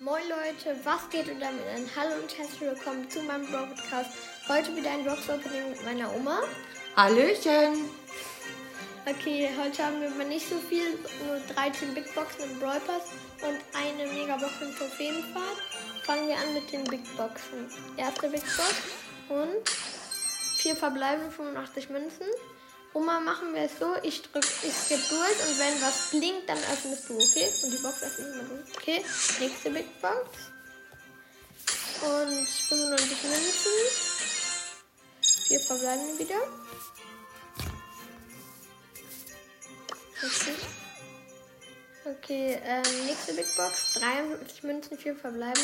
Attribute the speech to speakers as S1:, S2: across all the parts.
S1: Moin Leute, was geht und damit ein Hallo und herzlich willkommen zu meinem Podcast. Heute wieder ein Box Opening mit meiner Oma.
S2: Hallöchen!
S1: Okay, heute haben wir mal nicht so viel, nur 13 Big Boxen im Brawl Pass und eine Megabox im Trophäenfahrt. Fangen wir an mit den Big Boxen. Erste Big Box und vier verbleibende 85 Münzen. Oma, machen wir es so, ich drück, ich skip durch und wenn was blinkt, dann öffnest du, okay? Und die Box öffnet immer du. Okay, nächste Big Box. Und 95 Münzen. Vier verbleiben wieder. Okay. Okay, ähm, nächste Big Box. 53 Münzen, vier verbleibende.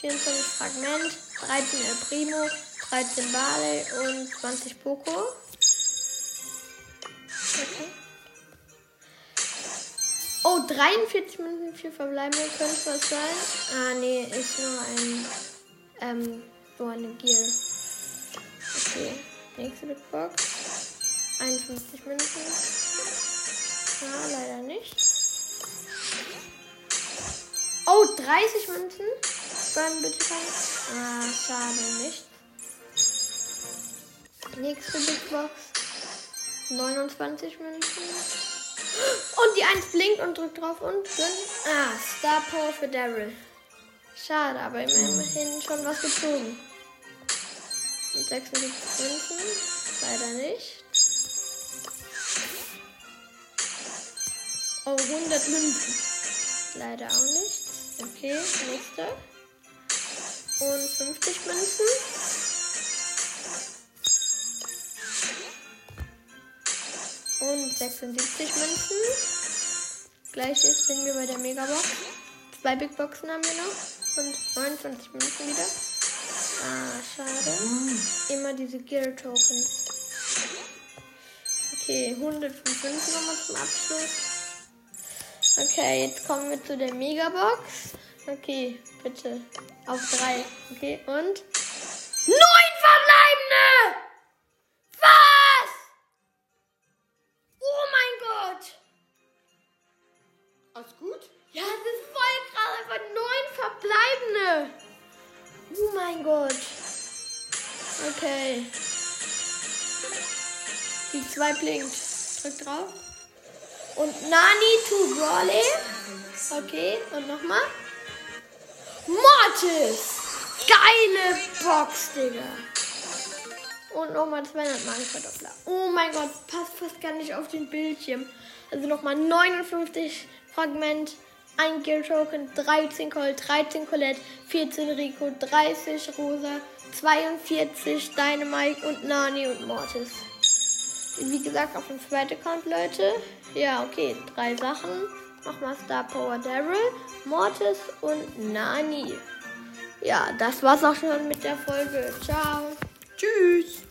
S1: 24 Fragment, 13 El Primo, 13 Barley und 20 Poco. 43 Minuten für verbleibende könnte was sein. Ah, nee, ist nur ein, ähm, so eine Gear. Okay, nächste Big Box. 51 Minuten. Ah, leider nicht. Oh, 30 Münzen. Dann bitte rein. Ah, schade, nicht. Nächste Big Box. 29 Münzen. Und die 1 blinkt und drückt drauf und gönnt. Ah, Star Power für Daryl. Schade, aber immerhin schon was gezogen. Und 76 Münzen. Leider nicht. Oh, 100 Münzen. Leider auch nicht. Okay, nächste. Und 50 Münzen. Und 76 Münzen. Gleiches sind wir bei der Megabox. Zwei Big Boxen haben wir noch. Und 29 Münzen wieder. Ah, schade. Immer diese Gear Tokens. Okay, 105 Münzen nochmal zum Abschluss. Okay, jetzt kommen wir zu der Megabox. Okay, bitte. Auf drei. Okay, und. Neun verbleibende!
S2: Alles gut?
S1: Ja, das ist voll krass. Einfach neun verbleibende. Oh mein Gott. Okay. Die zwei blinkt. Drück drauf. Und Nani to Brawley. Okay, und nochmal. Mortis. Geile Box, Digga. Und nochmal 200 Mal Verdoppler. Oh mein Gott, passt fast gar nicht auf den Bildschirm. Also nochmal 59 Fragment, 1 Gear Token, 13 Colt, 13 Colette, 14 Rico, 30 Rosa, 42 Dynamite und Nani und Mortis. Wie gesagt, auf dem zweiten Account, Leute. Ja, okay, drei Sachen. Nochmal Star Power Daryl, Mortis und Nani. Ja, das war's auch schon mit der Folge. Ciao.
S2: Tschüss!